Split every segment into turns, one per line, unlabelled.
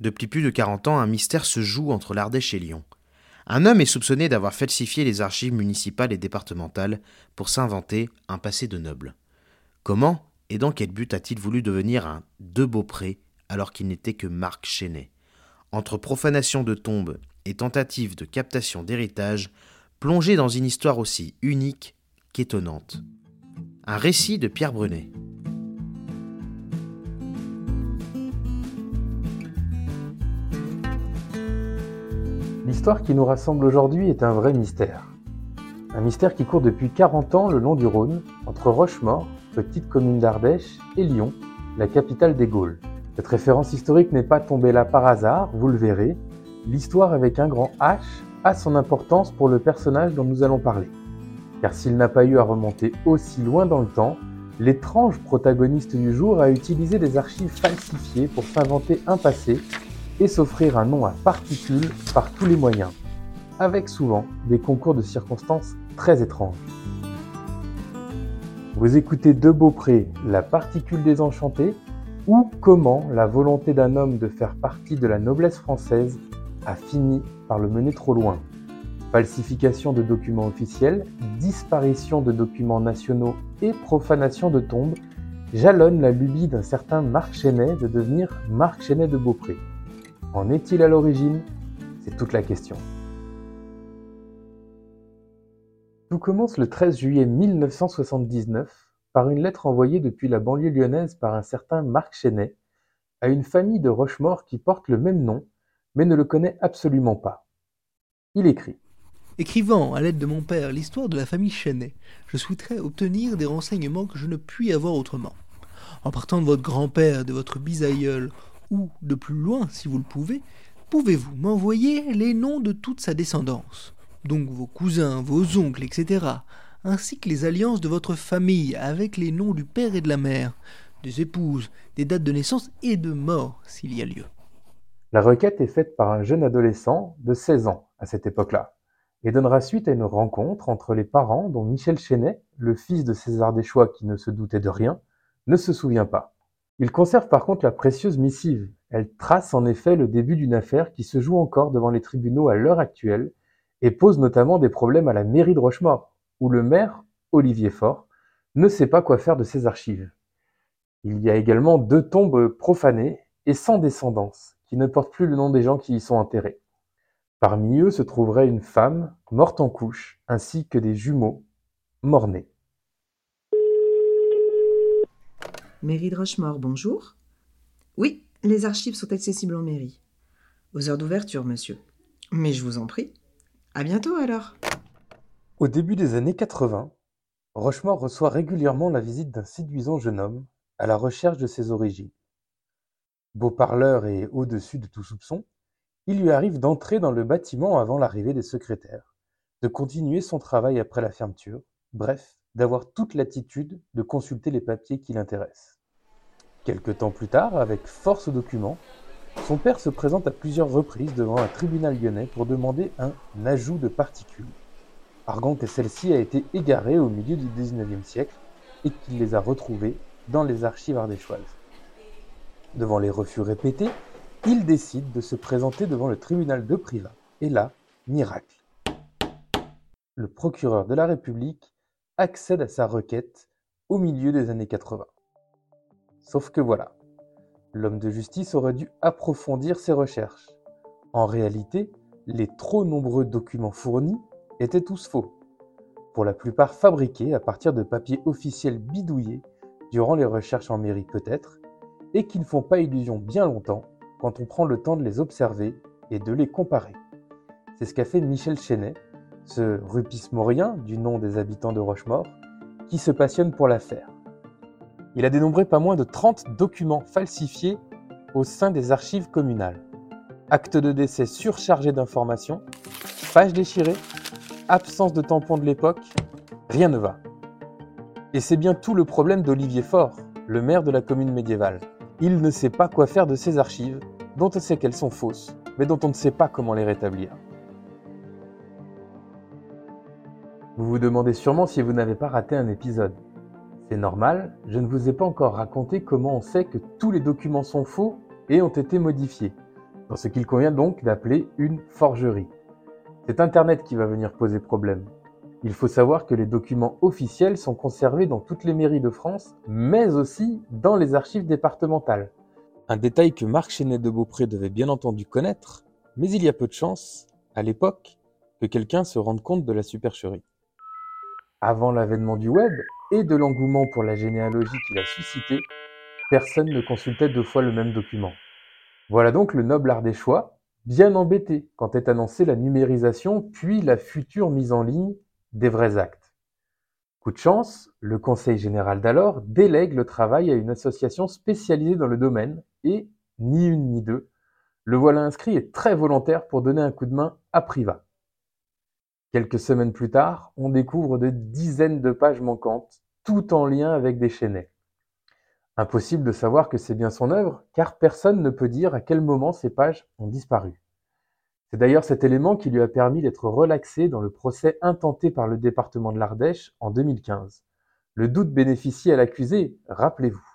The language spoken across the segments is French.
Depuis plus de 40 ans, un mystère se joue entre l'Ardèche et Lyon. Un homme est soupçonné d'avoir falsifié les archives municipales et départementales pour s'inventer un passé de noble. Comment et dans quel but a-t-il voulu devenir un De Beaupré alors qu'il n'était que Marc Chenet? Entre profanation de tombes et tentative de captation d'héritage, plongé dans une histoire aussi unique qu'étonnante. Un récit de Pierre Brunet.
L'histoire qui nous rassemble aujourd'hui est un vrai mystère. Un mystère qui court depuis 40 ans le long du Rhône, entre Rochemort, petite commune d'Ardèche, et Lyon, la capitale des Gaules. Cette référence historique n'est pas tombée là par hasard, vous le verrez. L'histoire avec un grand H a son importance pour le personnage dont nous allons parler. Car s'il n'a pas eu à remonter aussi loin dans le temps, l'étrange protagoniste du jour a utilisé des archives falsifiées pour s'inventer un passé et s'offrir un nom à particules par tous les moyens, avec souvent des concours de circonstances très étranges. Vous écoutez De Beaupré, La particule désenchantée, ou comment la volonté d'un homme de faire partie de la noblesse française a fini par le mener trop loin. Falsification de documents officiels, disparition de documents nationaux et profanation de tombes jalonnent la lubie d'un certain Marc Chenet de devenir Marc Chenet de Beaupré. En est-il à l'origine? C'est toute la question. Tout commence le 13 juillet 1979 par une lettre envoyée depuis la banlieue lyonnaise par un certain Marc Chenet à une famille de Rochemort qui porte le même nom mais ne le connaît absolument pas. Il écrit
Écrivant à l'aide de mon père l'histoire de la famille Chenet, je souhaiterais obtenir des renseignements que je ne puis avoir autrement. En partant de votre grand-père, de votre bisaïeul ou de plus loin si vous le pouvez, pouvez-vous m'envoyer les noms de toute sa descendance, donc vos cousins, vos oncles, etc., ainsi que les alliances de votre famille avec les noms du père et de la mère, des épouses, des dates de naissance et de mort s'il y a lieu.
La requête est faite par un jeune adolescent de 16 ans à cette époque-là et donnera suite à une rencontre entre les parents dont Michel Chenet, le fils de César Deschois qui ne se doutait de rien, ne se souvient pas. Il conserve par contre la précieuse missive. Elle trace en effet le début d'une affaire qui se joue encore devant les tribunaux à l'heure actuelle et pose notamment des problèmes à la mairie de Rochemort, où le maire, Olivier Faure, ne sait pas quoi faire de ses archives. Il y a également deux tombes profanées et sans descendance, qui ne portent plus le nom des gens qui y sont enterrés. Parmi eux se trouverait une femme morte en couche, ainsi que des jumeaux morts-nés.
Mairie de Rochemort, bonjour. Oui, les archives sont accessibles en mairie. Aux heures d'ouverture, monsieur. Mais je vous en prie. À bientôt alors.
Au début des années 80, Rochemort reçoit régulièrement la visite d'un séduisant jeune homme à la recherche de ses origines. Beau parleur et au-dessus de tout soupçon, il lui arrive d'entrer dans le bâtiment avant l'arrivée des secrétaires, de continuer son travail après la fermeture, bref, d'avoir toute l'attitude de consulter les papiers qui l'intéressent. Quelque temps plus tard, avec force documents, son père se présente à plusieurs reprises devant un tribunal lyonnais pour demander un ajout de particules, arguant que celle-ci a été égarée au milieu du XIXe siècle et qu'il les a retrouvées dans les archives ardéchoises. Devant les refus répétés, il décide de se présenter devant le tribunal de Privas. Et là, miracle. Le procureur de la République accède à sa requête au milieu des années 80. Sauf que voilà, l'homme de justice aurait dû approfondir ses recherches. En réalité, les trop nombreux documents fournis étaient tous faux, pour la plupart fabriqués à partir de papiers officiels bidouillés durant les recherches en mairie peut-être, et qui ne font pas illusion bien longtemps quand on prend le temps de les observer et de les comparer. C'est ce qu'a fait Michel Chenet, ce rupis maurien du nom des habitants de Rochemort, qui se passionne pour l'affaire. il a dénombré pas moins de 30 documents falsifiés au sein des archives communales. Actes de décès surchargés d'informations, pages déchirées, absence de tampons de l'époque, rien ne va. Et c'est bien tout le problème d'Olivier Faure, le maire de la commune médiévale. Il ne sait pas quoi faire de ces archives, dont on sait qu'elles sont fausses, mais dont on ne sait pas comment les rétablir. Vous vous demandez sûrement si vous n'avez pas raté un épisode. C'est normal, je ne vous ai pas encore raconté comment on sait que tous les documents sont faux et ont été modifiés, dans ce qu'il convient donc d'appeler une forgerie. C'est Internet qui va venir poser problème. Il faut savoir que les documents officiels sont conservés dans toutes les mairies de France, mais aussi dans les archives départementales. Un détail que Marc Chenet de Beaupré devait bien entendu connaître, mais il y a peu de chance, à l'époque, que quelqu'un se rende compte de la supercherie. Avant l'avènement du web et de l'engouement pour la généalogie qu'il a suscité, personne ne consultait deux fois le même document. Voilà donc le noble ardéchois, bien embêté quand est annoncée la numérisation puis la future mise en ligne des vrais actes. Coup de chance, le Conseil général d'alors délègue le travail à une association spécialisée dans le domaine et, ni une ni deux, le voilà inscrit est très volontaire pour donner un coup de main à Privat. Quelques semaines plus tard, on découvre de dizaines de pages manquantes, tout en lien avec des chaînets. Impossible de savoir que c'est bien son œuvre, car personne ne peut dire à quel moment ces pages ont disparu. C'est d'ailleurs cet élément qui lui a permis d'être relaxé dans le procès intenté par le département de l'Ardèche en 2015. Le doute bénéficie à l'accusé, rappelez-vous.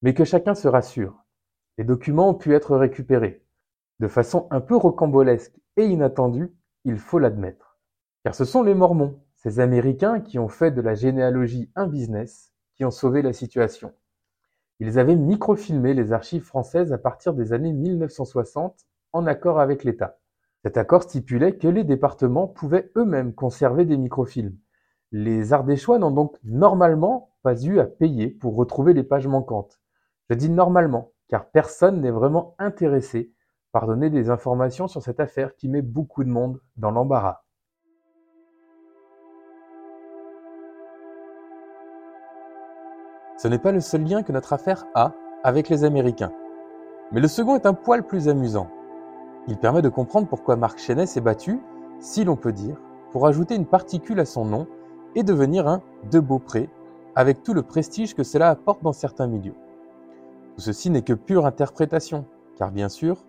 Mais que chacun se rassure. Les documents ont pu être récupérés. De façon un peu rocambolesque et inattendue, il faut l'admettre. Car ce sont les Mormons, ces Américains qui ont fait de la généalogie un business, qui ont sauvé la situation. Ils avaient microfilmé les archives françaises à partir des années 1960 en accord avec l'État. Cet accord stipulait que les départements pouvaient eux-mêmes conserver des microfilms. Les Ardéchois n'ont donc normalement pas eu à payer pour retrouver les pages manquantes. Je dis normalement, car personne n'est vraiment intéressé par donner des informations sur cette affaire qui met beaucoup de monde dans l'embarras. Ce n'est pas le seul lien que notre affaire a avec les Américains. Mais le second est un poil plus amusant. Il permet de comprendre pourquoi Marc Chenet s'est battu, si l'on peut dire, pour ajouter une particule à son nom et devenir un de Beaupré, avec tout le prestige que cela apporte dans certains milieux. Tout ceci n'est que pure interprétation, car bien sûr,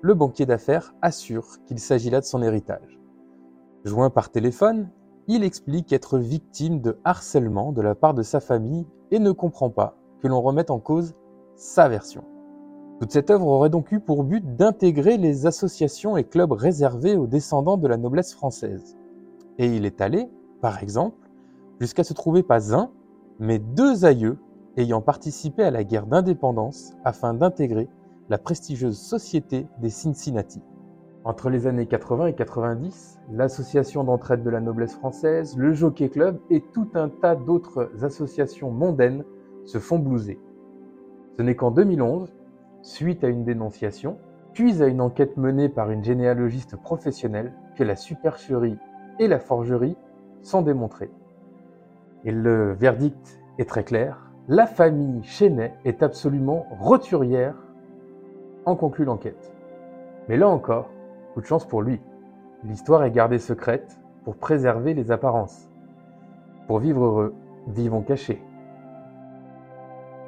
le banquier d'affaires assure qu'il s'agit là de son héritage. Joint par téléphone, il explique être victime de harcèlement de la part de sa famille et ne comprend pas que l'on remette en cause sa version. Toute cette œuvre aurait donc eu pour but d'intégrer les associations et clubs réservés aux descendants de la noblesse française. Et il est allé, par exemple, jusqu'à se trouver pas un, mais deux aïeux ayant participé à la guerre d'indépendance afin d'intégrer la prestigieuse société des Cincinnati. Entre les années 80 et 90, l'Association d'entraide de la noblesse française, le Jockey Club et tout un tas d'autres associations mondaines se font blouser. Ce n'est qu'en 2011, suite à une dénonciation, puis à une enquête menée par une généalogiste professionnelle, que la supercherie et la forgerie sont démontrées. Et le verdict est très clair, la famille Chenet est absolument roturière, en conclut l'enquête. Mais là encore, De chance pour lui. L'histoire est gardée secrète pour préserver les apparences. Pour vivre heureux, vivons cachés.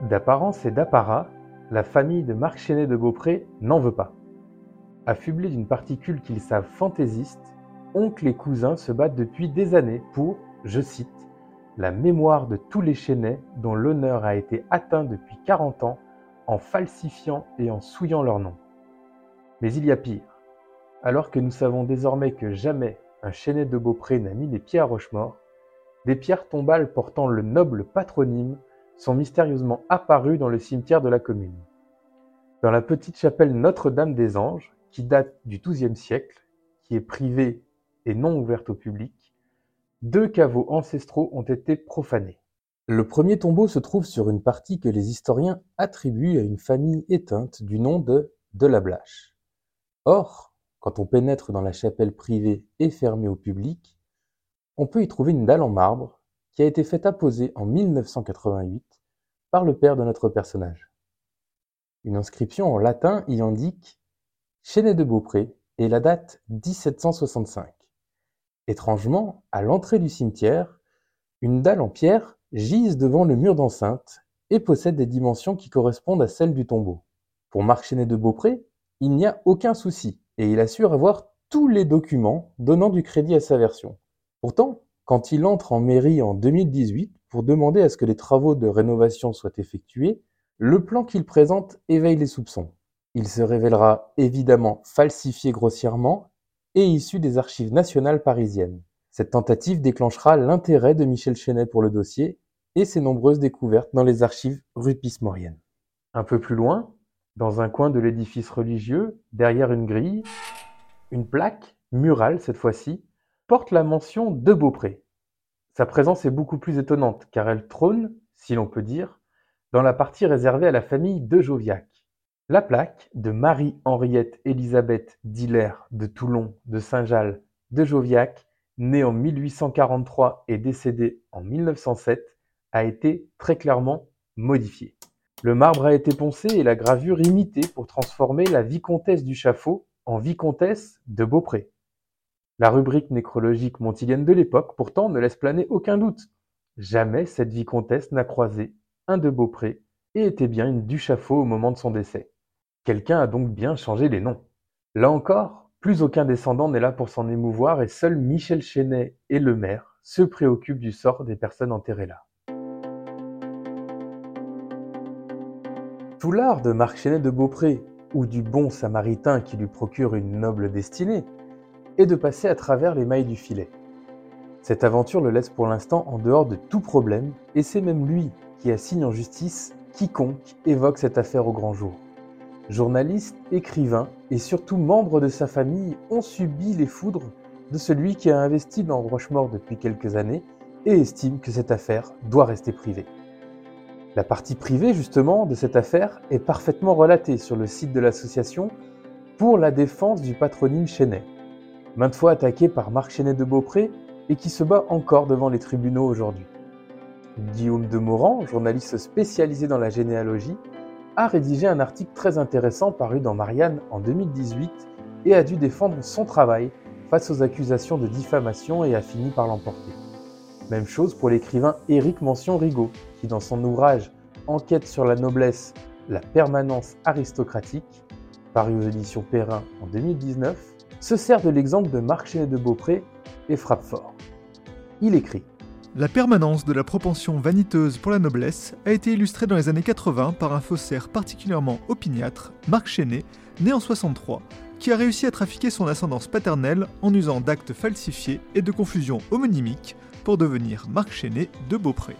D'apparence et d'apparat, la famille de Marc Chenet de Beaupré n'en veut pas. Affublés d'une particule qu'ils savent fantaisiste, oncle et cousins se battent depuis des années pour, je cite, la mémoire de tous les Chenet dont l'honneur a été atteint depuis 40 ans en falsifiant et en souillant leur nom. Mais il y a pire. Alors que nous savons désormais que jamais un Chenet de Beaupré n'a mis les pieds à Rochemort, des pierres tombales portant le noble patronyme sont mystérieusement apparues dans le cimetière de la commune. Dans la petite chapelle Notre-Dame des Anges, qui date du XIIe siècle, qui est privée et non ouverte au public, deux caveaux ancestraux ont été profanés. Le premier tombeau se trouve sur une partie que les historiens attribuent à une famille éteinte du nom de de la Blache. Or, quand on pénètre dans la chapelle privée et fermée au public, on peut y trouver une dalle en marbre qui a été faite apposer en 1988 par le père de notre personnage. Une inscription en latin y indique Chenet de Beaupré et la date 1765. Étrangement, à l'entrée du cimetière, une dalle en pierre gise devant le mur d'enceinte et possède des dimensions qui correspondent à celles du tombeau. Pour Marc Chenet de Beaupré, il n'y a aucun souci et il assure avoir tous les documents donnant du crédit à sa version. Pourtant, quand il entre en mairie en 2018 pour demander à ce que les travaux de rénovation soient effectués, le plan qu'il présente éveille les soupçons. Il se révélera évidemment falsifié grossièrement et issu des archives nationales parisiennes. Cette tentative déclenchera l'intérêt de Michel Chenet pour le dossier et ses nombreuses découvertes dans les archives rupis-mauriennes. Un peu plus loin, dans un coin de l'édifice religieux, derrière une grille, une plaque, murale cette fois-ci, porte la mention de Beaupré. Sa présence est beaucoup plus étonnante car elle trône, si l'on peut dire, dans la partie réservée à la famille de Joviac. La plaque de Marie-Henriette Élisabeth Diller de Toulon de Saint-Jalles de Joviac, née en 1843 et décédée en 1907, a été très clairement modifiée. Le marbre a été poncé et la gravure imitée pour transformer la vicomtesse du Chaffaut en vicomtesse de Beaupré. La rubrique nécrologique montilienne de l'époque, pourtant, ne laisse planer aucun doute. Jamais cette vicomtesse n'a croisé un de Beaupré et était bien une du Chaffaut au moment de son décès. Quelqu'un a donc bien changé les noms. Là encore, plus aucun descendant n'est là pour s'en émouvoir et seul Michel Chenet et le maire se préoccupent du sort des personnes enterrées là. Tout l'art de Marc Chenet de Beaupré, ou du bon samaritain qui lui procure une noble destinée, est de passer à travers les mailles du filet. Cette aventure le laisse pour l'instant en dehors de tout problème, et c'est même lui qui assigne en justice quiconque évoque cette affaire au grand jour. Journaliste, écrivain et surtout membre de sa famille ont subi les foudres de celui qui a investi dans Rochemort depuis quelques années et estime que cette affaire doit rester privée. La partie privée, justement, de cette affaire est parfaitement relatée sur le site de l'association pour la défense du patronyme Chenet, maintes fois attaqué par Marc Chenet de Beaupré et qui se bat encore devant les tribunaux aujourd'hui. Guillaume de Morand, journaliste spécialisé dans la généalogie, a rédigé un article très intéressant paru dans Marianne en 2018 et a dû défendre son travail face aux accusations de diffamation et a fini par l'emporter. Même chose pour l'écrivain Éric Mention-Rigaud, qui dans son ouvrage Enquête sur la noblesse, la permanence aristocratique, paru aux éditions Perrin en 2019, se sert de l'exemple de Marc de Beaupré et frappe fort. Il écrit
La permanence de la propension vaniteuse pour la noblesse a été illustrée dans les années 80 par un faussaire particulièrement opiniâtre, Marc Chenet, né en 63, qui a réussi à trafiquer son ascendance paternelle en usant d'actes falsifiés et de confusions homonymiques pour devenir Marc Chenet de Beaupré.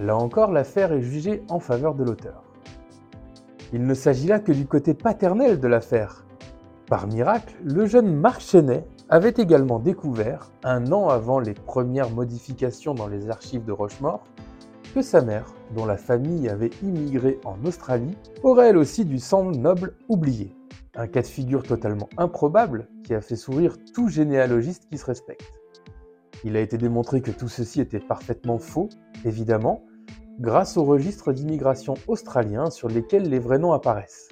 Là encore, l'affaire est jugée en faveur de l'auteur. Il ne s'agit là que du côté paternel de l'affaire. Par miracle, le jeune Marc Chenet avait également découvert, un an avant les premières modifications dans les archives de Rochemort, que sa mère, dont la famille avait immigré en Australie, aurait elle aussi du sang noble oublié. Un cas de figure totalement improbable qui a fait sourire tout généalogiste qui se respecte. Il a été démontré que tout ceci était parfaitement faux, évidemment, grâce au registre d'immigration australien sur lesquels les vrais noms apparaissent.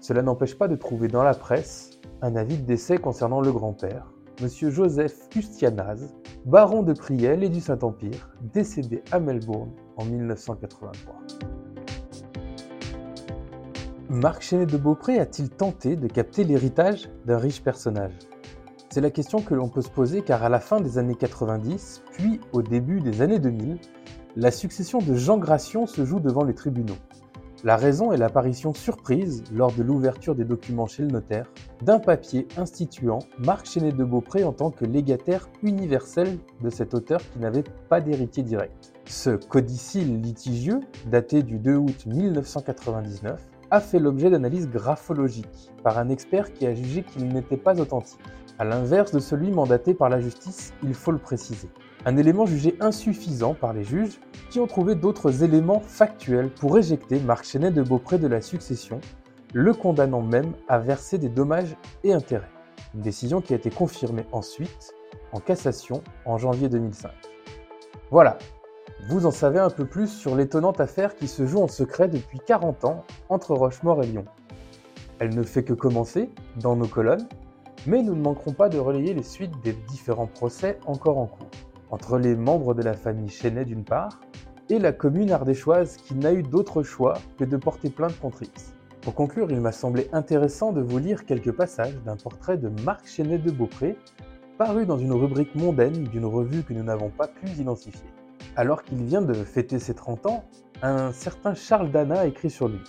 Cela n'empêche pas de trouver dans la presse un avis de décès concernant le grand-père, M. Joseph Custianaz, baron de Priel et du Saint-Empire, décédé à Melbourne en 1983. Marc Chenet de Beaupré a-t-il tenté de capter l'héritage d'un riche personnage? C'est la question que l'on peut se poser car à la fin des années 90, puis au début des années 2000, la succession de Jean Gration se joue devant les tribunaux. La raison est l'apparition surprise, lors de l'ouverture des documents chez le notaire, d'un papier instituant Marc Chenet de Beaupré en tant que légataire universel de cet auteur qui n'avait pas d'héritier direct. Ce codicile litigieux, daté du 2 août 1999, a fait l'objet d'analyses graphologiques par un expert qui a jugé qu'il n'était pas authentique à l'inverse de celui mandaté par la justice, il faut le préciser. Un élément jugé insuffisant par les juges qui ont trouvé d'autres éléments factuels pour éjecter Marc Chenet de Beaupré de la succession, le condamnant même à verser des dommages et intérêts. Une décision qui a été confirmée ensuite en cassation en janvier 2005. Voilà, vous en savez un peu plus sur l'étonnante affaire qui se joue en secret depuis 40 ans entre Rochemort et Lyon. Elle ne fait que commencer dans nos colonnes, mais nous ne manquerons pas de relayer les suites des différents procès encore en cours, entre les membres de la famille Chenet d'une part, et la commune ardéchoise qui n'a eu d'autre choix que de porter plainte contre X. Pour conclure, il m'a semblé intéressant de vous lire quelques passages d'un portrait de Marc Chenet de Beaupré, paru dans une rubrique mondaine d'une revue que nous n'avons pas pu identifier. Alors qu'il vient de fêter ses 30 ans, un certain Charles Dana écrit sur lui.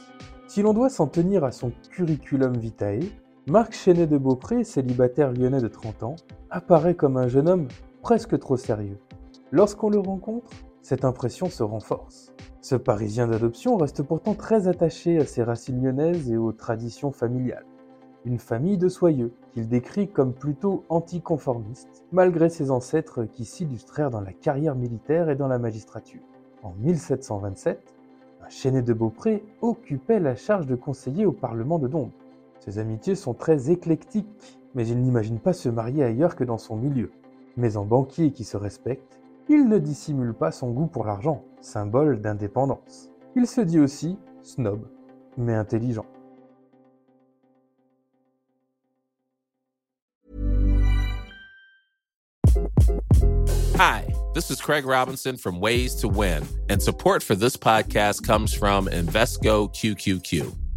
Si l'on doit s'en tenir à son curriculum vitae, Marc Chenet de Beaupré, célibataire lyonnais de 30 ans, apparaît comme un jeune homme presque trop sérieux. Lorsqu'on le rencontre, cette impression se renforce. Ce Parisien d'adoption reste pourtant très attaché à ses racines lyonnaises et aux traditions familiales. Une famille de soyeux, qu'il décrit comme plutôt anticonformiste, malgré ses ancêtres qui s'illustrèrent dans la carrière militaire et dans la magistrature. En 1727, un Chenet de Beaupré occupait la charge de conseiller au Parlement de Dombes. Ses amitiés sont très éclectiques, mais il n'imagine pas se marier ailleurs que dans son milieu. Mais en banquier qui se respecte, il ne dissimule pas son goût pour l'argent, symbole d'indépendance. Il se dit aussi snob, mais intelligent.
Hi, this is Craig Robinson from Ways to Win, and support for this podcast comes from Invesco QQQ.